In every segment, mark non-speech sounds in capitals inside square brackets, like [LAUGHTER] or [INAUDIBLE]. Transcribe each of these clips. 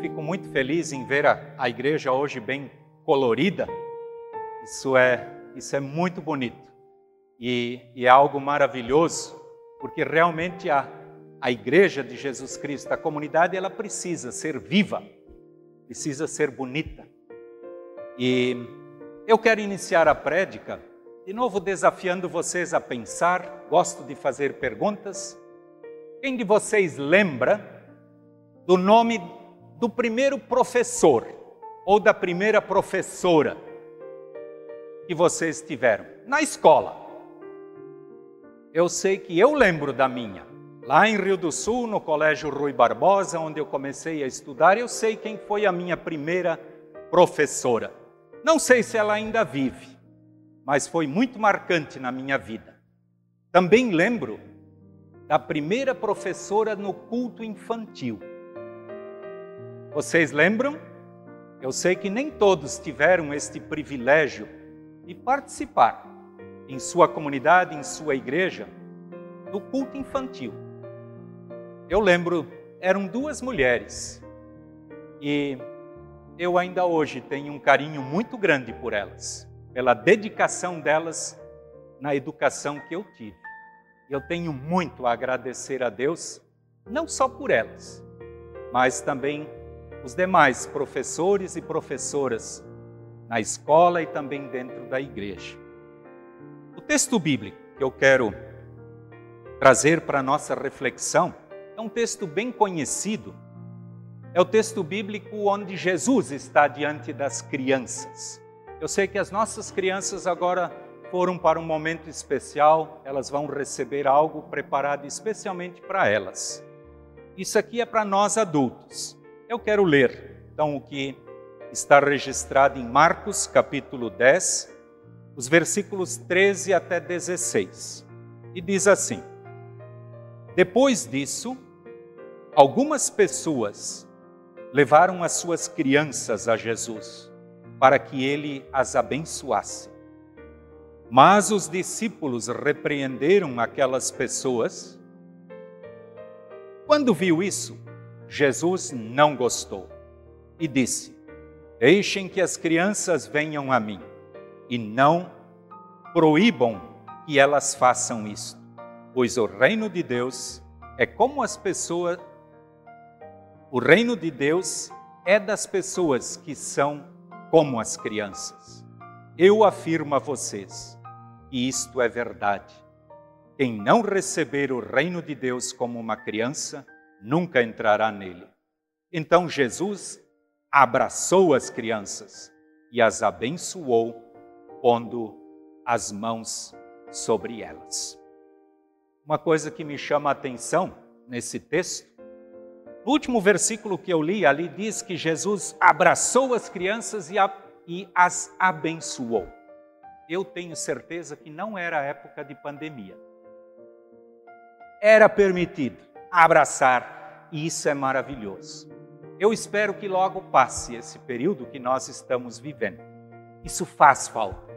fico muito feliz em ver a, a igreja hoje bem colorida. Isso é, isso é muito bonito e, e é algo maravilhoso, porque realmente a, a igreja de Jesus Cristo, a comunidade, ela precisa ser viva, precisa ser bonita. E eu quero iniciar a prédica, de novo desafiando vocês a pensar, gosto de fazer perguntas. Quem de vocês lembra do nome do primeiro professor ou da primeira professora que vocês tiveram na escola. Eu sei que eu lembro da minha. Lá em Rio do Sul, no Colégio Rui Barbosa, onde eu comecei a estudar, eu sei quem foi a minha primeira professora. Não sei se ela ainda vive, mas foi muito marcante na minha vida. Também lembro da primeira professora no culto infantil. Vocês lembram? Eu sei que nem todos tiveram este privilégio de participar em sua comunidade, em sua igreja, do culto infantil. Eu lembro, eram duas mulheres e eu ainda hoje tenho um carinho muito grande por elas, pela dedicação delas na educação que eu tive. Eu tenho muito a agradecer a Deus, não só por elas, mas também os demais professores e professoras na escola e também dentro da igreja. O texto bíblico que eu quero trazer para a nossa reflexão é um texto bem conhecido. É o texto bíblico onde Jesus está diante das crianças. Eu sei que as nossas crianças agora foram para um momento especial, elas vão receber algo preparado especialmente para elas. Isso aqui é para nós adultos. Eu quero ler, então, o que está registrado em Marcos, capítulo 10, os versículos 13 até 16. E diz assim: Depois disso, algumas pessoas levaram as suas crianças a Jesus para que ele as abençoasse. Mas os discípulos repreenderam aquelas pessoas. Quando viu isso, Jesus não gostou e disse: Deixem que as crianças venham a mim e não proíbam que elas façam isto, pois o reino de Deus é como as pessoas. O reino de Deus é das pessoas que são como as crianças. Eu afirmo a vocês, e isto é verdade. Quem não receber o reino de Deus como uma criança, nunca entrará nele. Então Jesus abraçou as crianças e as abençoou, pondo as mãos sobre elas. Uma coisa que me chama a atenção nesse texto, no último versículo que eu li, ali diz que Jesus abraçou as crianças e, a, e as abençoou. Eu tenho certeza que não era época de pandemia. Era permitido abraçar, e isso é maravilhoso. Eu espero que logo passe esse período que nós estamos vivendo. Isso faz falta.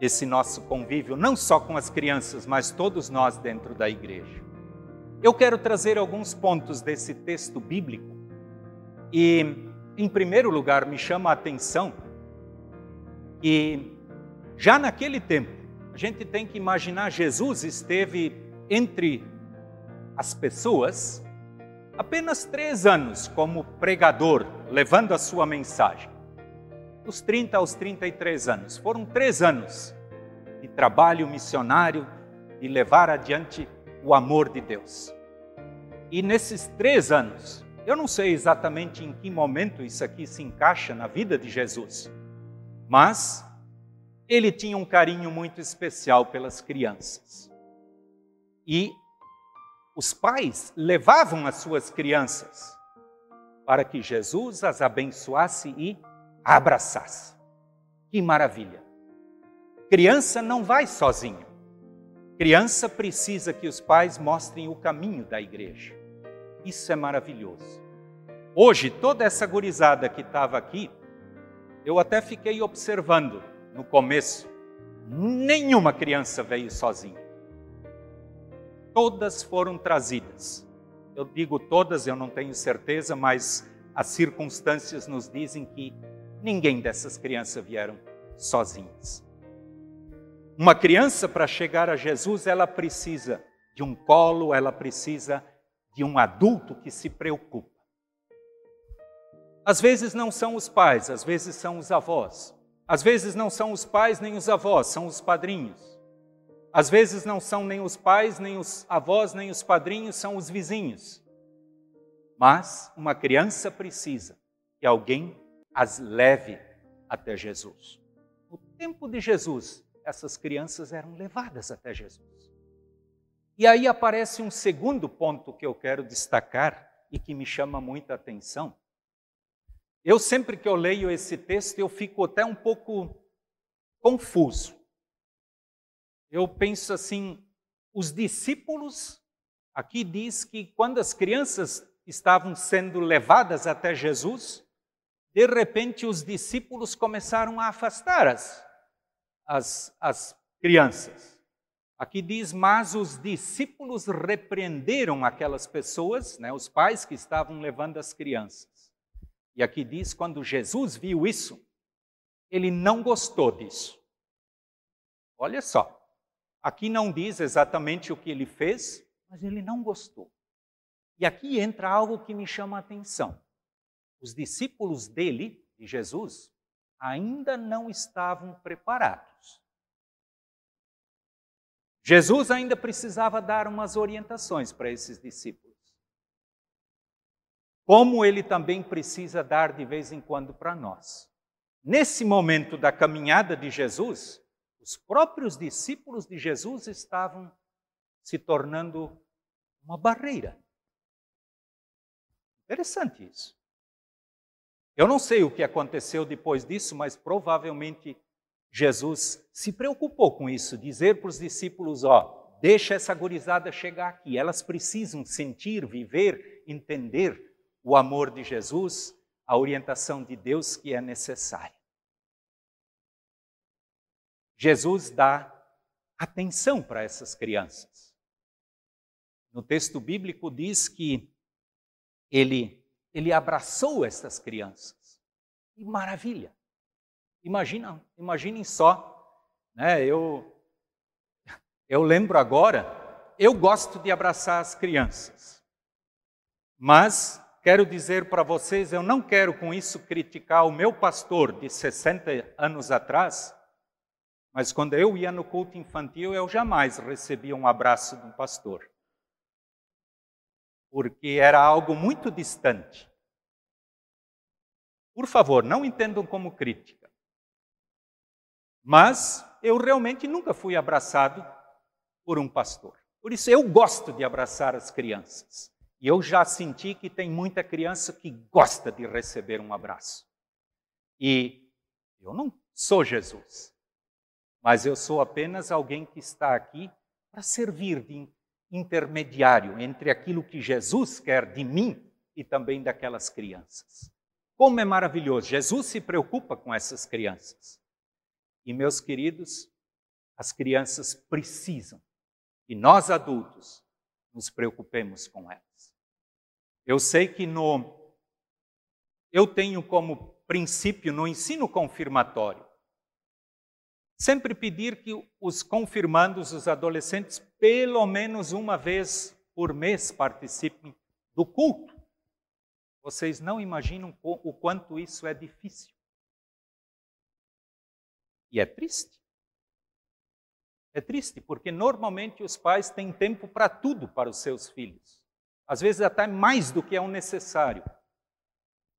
Esse nosso convívio, não só com as crianças, mas todos nós dentro da igreja. Eu quero trazer alguns pontos desse texto bíblico e, em primeiro lugar, me chama a atenção que já naquele tempo, a gente tem que imaginar Jesus esteve entre as pessoas apenas três anos como pregador, levando a sua mensagem. Dos 30 aos 33 anos. Foram três anos de trabalho missionário, de levar adiante o amor de Deus. E nesses três anos, eu não sei exatamente em que momento isso aqui se encaixa na vida de Jesus, mas ele tinha um carinho muito especial pelas crianças. E os pais levavam as suas crianças para que Jesus as abençoasse e abraçasse. Que maravilha! Criança não vai sozinho. Criança precisa que os pais mostrem o caminho da igreja. Isso é maravilhoso. Hoje, toda essa gurizada que estava aqui, eu até fiquei observando no começo, nenhuma criança veio sozinha todas foram trazidas. Eu digo todas, eu não tenho certeza, mas as circunstâncias nos dizem que ninguém dessas crianças vieram sozinhas. Uma criança, para chegar a Jesus, ela precisa de um colo, ela precisa de um adulto que se preocupa. Às vezes não são os pais, às vezes são os avós. Às vezes não são os pais nem os avós, são os padrinhos. Às vezes não são nem os pais, nem os avós, nem os padrinhos, são os vizinhos. Mas uma criança precisa que alguém as leve até Jesus. No tempo de Jesus, essas crianças eram levadas até Jesus. E aí aparece um segundo ponto que eu quero destacar e que me chama muita atenção eu sempre que eu leio esse texto, eu fico até um pouco confuso. Eu penso assim, os discípulos, aqui diz que quando as crianças estavam sendo levadas até Jesus, de repente os discípulos começaram a afastar as, as, as crianças. Aqui diz, mas os discípulos repreenderam aquelas pessoas, né, os pais que estavam levando as crianças. E aqui diz: quando Jesus viu isso, ele não gostou disso. Olha só, aqui não diz exatamente o que ele fez, mas ele não gostou. E aqui entra algo que me chama a atenção. Os discípulos dele, de Jesus, ainda não estavam preparados. Jesus ainda precisava dar umas orientações para esses discípulos como ele também precisa dar de vez em quando para nós. Nesse momento da caminhada de Jesus, os próprios discípulos de Jesus estavam se tornando uma barreira. Interessante isso. Eu não sei o que aconteceu depois disso, mas provavelmente Jesus se preocupou com isso, dizer para os discípulos: ó, deixa essa gurizada chegar aqui, elas precisam sentir, viver, entender o amor de Jesus, a orientação de Deus que é necessária. Jesus dá atenção para essas crianças. No texto bíblico diz que ele, ele abraçou essas crianças. Que maravilha! Imagina, imaginem só, né? Eu, eu lembro agora, eu gosto de abraçar as crianças, mas quero dizer para vocês, eu não quero com isso criticar o meu pastor de 60 anos atrás, mas quando eu ia no culto infantil, eu jamais recebia um abraço de um pastor. Porque era algo muito distante. Por favor, não entendam como crítica. Mas eu realmente nunca fui abraçado por um pastor. Por isso eu gosto de abraçar as crianças. E eu já senti que tem muita criança que gosta de receber um abraço. E eu não sou Jesus, mas eu sou apenas alguém que está aqui para servir de intermediário entre aquilo que Jesus quer de mim e também daquelas crianças. Como é maravilhoso! Jesus se preocupa com essas crianças. E, meus queridos, as crianças precisam, e nós adultos, nos preocupemos com elas. Eu sei que no eu tenho como princípio no ensino confirmatório sempre pedir que os confirmandos, os adolescentes, pelo menos uma vez por mês participem do culto. Vocês não imaginam o quanto isso é difícil. E é triste. É triste porque normalmente os pais têm tempo para tudo para os seus filhos às vezes até mais do que é o necessário,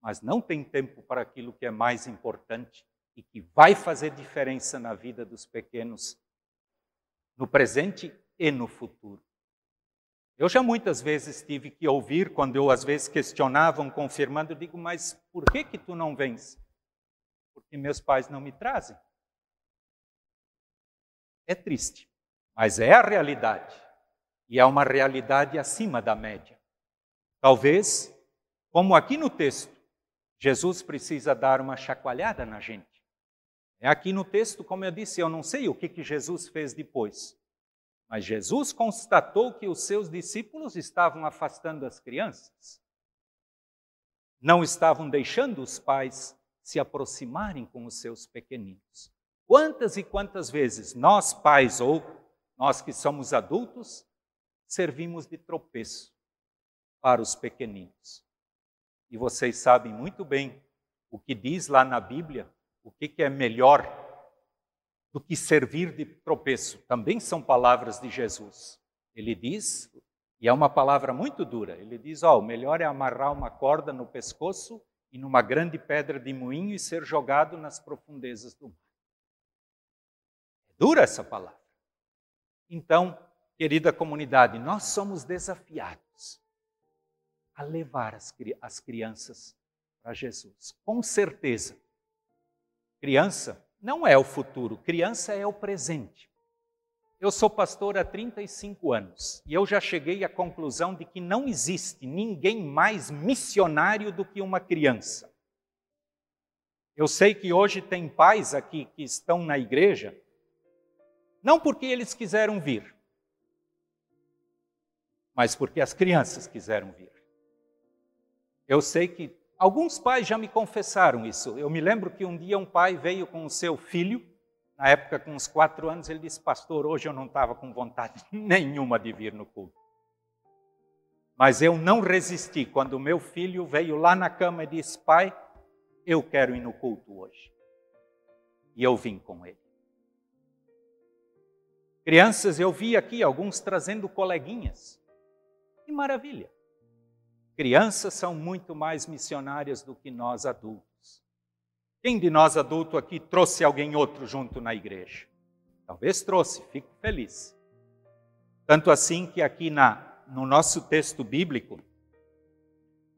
mas não tem tempo para aquilo que é mais importante e que vai fazer diferença na vida dos pequenos, no presente e no futuro. Eu já muitas vezes tive que ouvir, quando eu às vezes questionavam, confirmando, eu digo, mas por que que tu não vens? Porque meus pais não me trazem. É triste, mas é a realidade. E é uma realidade acima da média. Talvez, como aqui no texto, Jesus precisa dar uma chacoalhada na gente. É aqui no texto, como eu disse, eu não sei o que, que Jesus fez depois. Mas Jesus constatou que os seus discípulos estavam afastando as crianças. Não estavam deixando os pais se aproximarem com os seus pequeninos. Quantas e quantas vezes nós, pais, ou nós que somos adultos, servimos de tropeço para os pequeninos. E vocês sabem muito bem o que diz lá na Bíblia, o que, é melhor do que servir de tropeço. Também são palavras de Jesus. Ele diz, e é uma palavra muito dura, ele diz: ó, oh, o melhor é amarrar uma corda no pescoço e numa grande pedra de moinho e ser jogado nas profundezas do mar. É dura essa palavra. Então, querida comunidade, nós somos desafiados a levar as, as crianças para Jesus. Com certeza. Criança não é o futuro, criança é o presente. Eu sou pastor há 35 anos e eu já cheguei à conclusão de que não existe ninguém mais missionário do que uma criança. Eu sei que hoje tem pais aqui que estão na igreja, não porque eles quiseram vir, mas porque as crianças quiseram vir. Eu sei que alguns pais já me confessaram isso. Eu me lembro que um dia um pai veio com o seu filho, na época com uns quatro anos, ele disse: Pastor, hoje eu não estava com vontade [LAUGHS] nenhuma de vir no culto. Mas eu não resisti quando meu filho veio lá na cama e disse: Pai, eu quero ir no culto hoje. E eu vim com ele. Crianças, eu vi aqui alguns trazendo coleguinhas. Que maravilha! Crianças são muito mais missionárias do que nós adultos. Quem de nós adulto aqui trouxe alguém outro junto na igreja? Talvez trouxe, fico feliz. Tanto assim que aqui na, no nosso texto bíblico,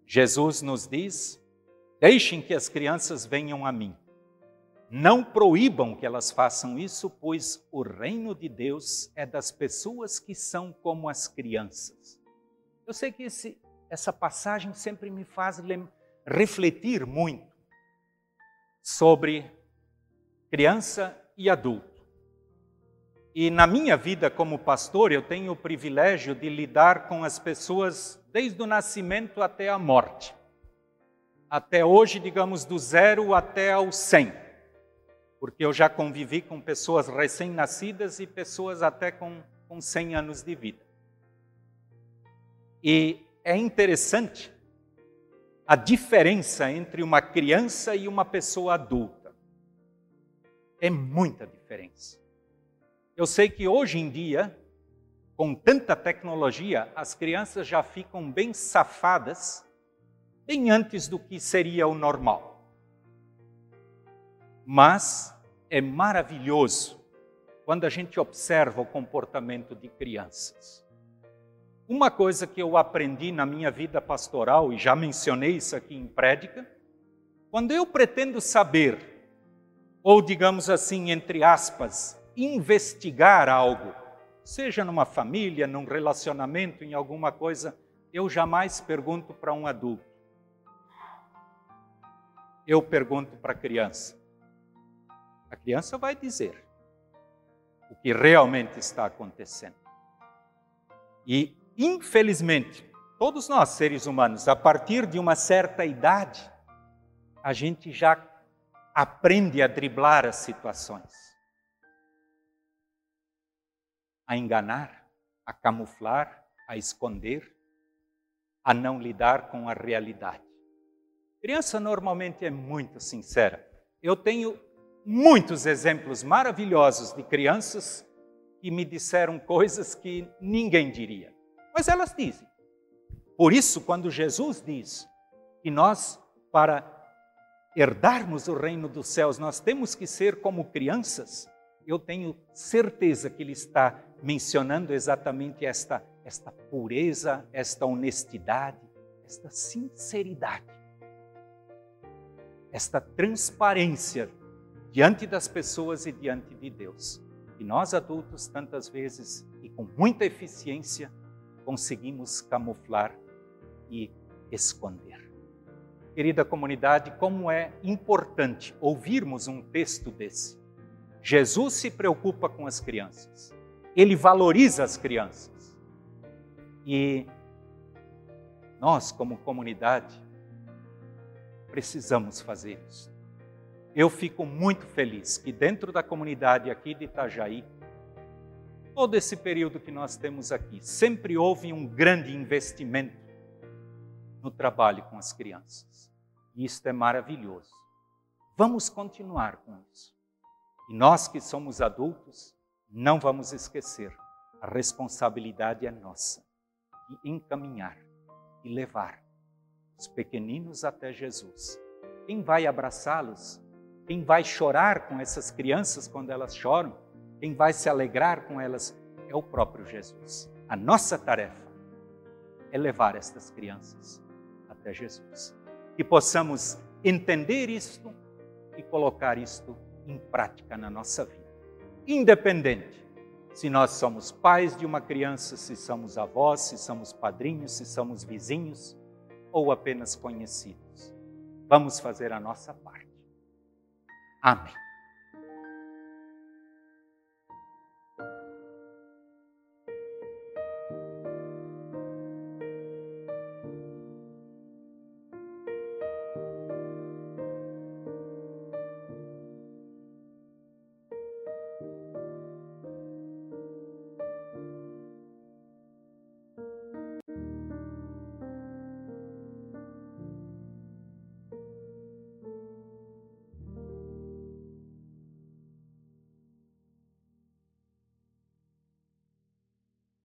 Jesus nos diz: Deixem que as crianças venham a mim. Não proíbam que elas façam isso, pois o reino de Deus é das pessoas que são como as crianças. Eu sei que esse essa passagem sempre me faz refletir muito sobre criança e adulto. E na minha vida como pastor, eu tenho o privilégio de lidar com as pessoas desde o nascimento até a morte. Até hoje, digamos, do zero até ao cem. Porque eu já convivi com pessoas recém-nascidas e pessoas até com, com 100 anos de vida. E é interessante a diferença entre uma criança e uma pessoa adulta. É muita diferença. Eu sei que hoje em dia, com tanta tecnologia, as crianças já ficam bem safadas, bem antes do que seria o normal. Mas é maravilhoso quando a gente observa o comportamento de crianças. Uma coisa que eu aprendi na minha vida pastoral, e já mencionei isso aqui em prédica, quando eu pretendo saber, ou digamos assim, entre aspas, investigar algo, seja numa família, num relacionamento, em alguma coisa, eu jamais pergunto para um adulto. Eu pergunto para a criança. A criança vai dizer o que realmente está acontecendo. E infelizmente, todos nós seres humanos, a partir de uma certa idade, a gente já aprende a driblar as situações, a enganar, a camuflar, a esconder, a não lidar com a realidade. Criança normalmente é muito sincera. Eu tenho muitos exemplos maravilhosos de crianças que me disseram coisas que ninguém diria. Mas elas dizem. Por isso, quando Jesus diz que nós, para herdarmos o reino dos céus, nós temos que ser como crianças, eu tenho certeza que ele está mencionando exatamente esta, esta pureza, esta honestidade, esta sinceridade, esta transparência diante das pessoas e diante de Deus. E nós adultos, tantas vezes e com muita eficiência, conseguimos camuflar e esconder. Querida comunidade, como é importante ouvirmos um texto desse. Jesus se preocupa com as crianças. Ele valoriza as crianças. E nós, como comunidade, precisamos fazer isso. Eu fico muito feliz que dentro da comunidade aqui de Itajaí, todo esse período que nós temos aqui, sempre houve um grande investimento no trabalho com as crianças. E isto é maravilhoso. Vamos continuar com isso. E nós que somos adultos, não vamos esquecer, a responsabilidade é nossa de encaminhar e levar os pequeninos até Jesus. Quem vai abraçá-los? Quem vai chorar com essas crianças quando elas choram? Quem vai se alegrar com elas é o próprio Jesus. A nossa tarefa é levar estas crianças até Jesus. Que possamos entender isto e colocar isto em prática na nossa vida. Independente se nós somos pais de uma criança, se somos avós, se somos padrinhos, se somos vizinhos ou apenas conhecidos. Vamos fazer a nossa parte. Amém.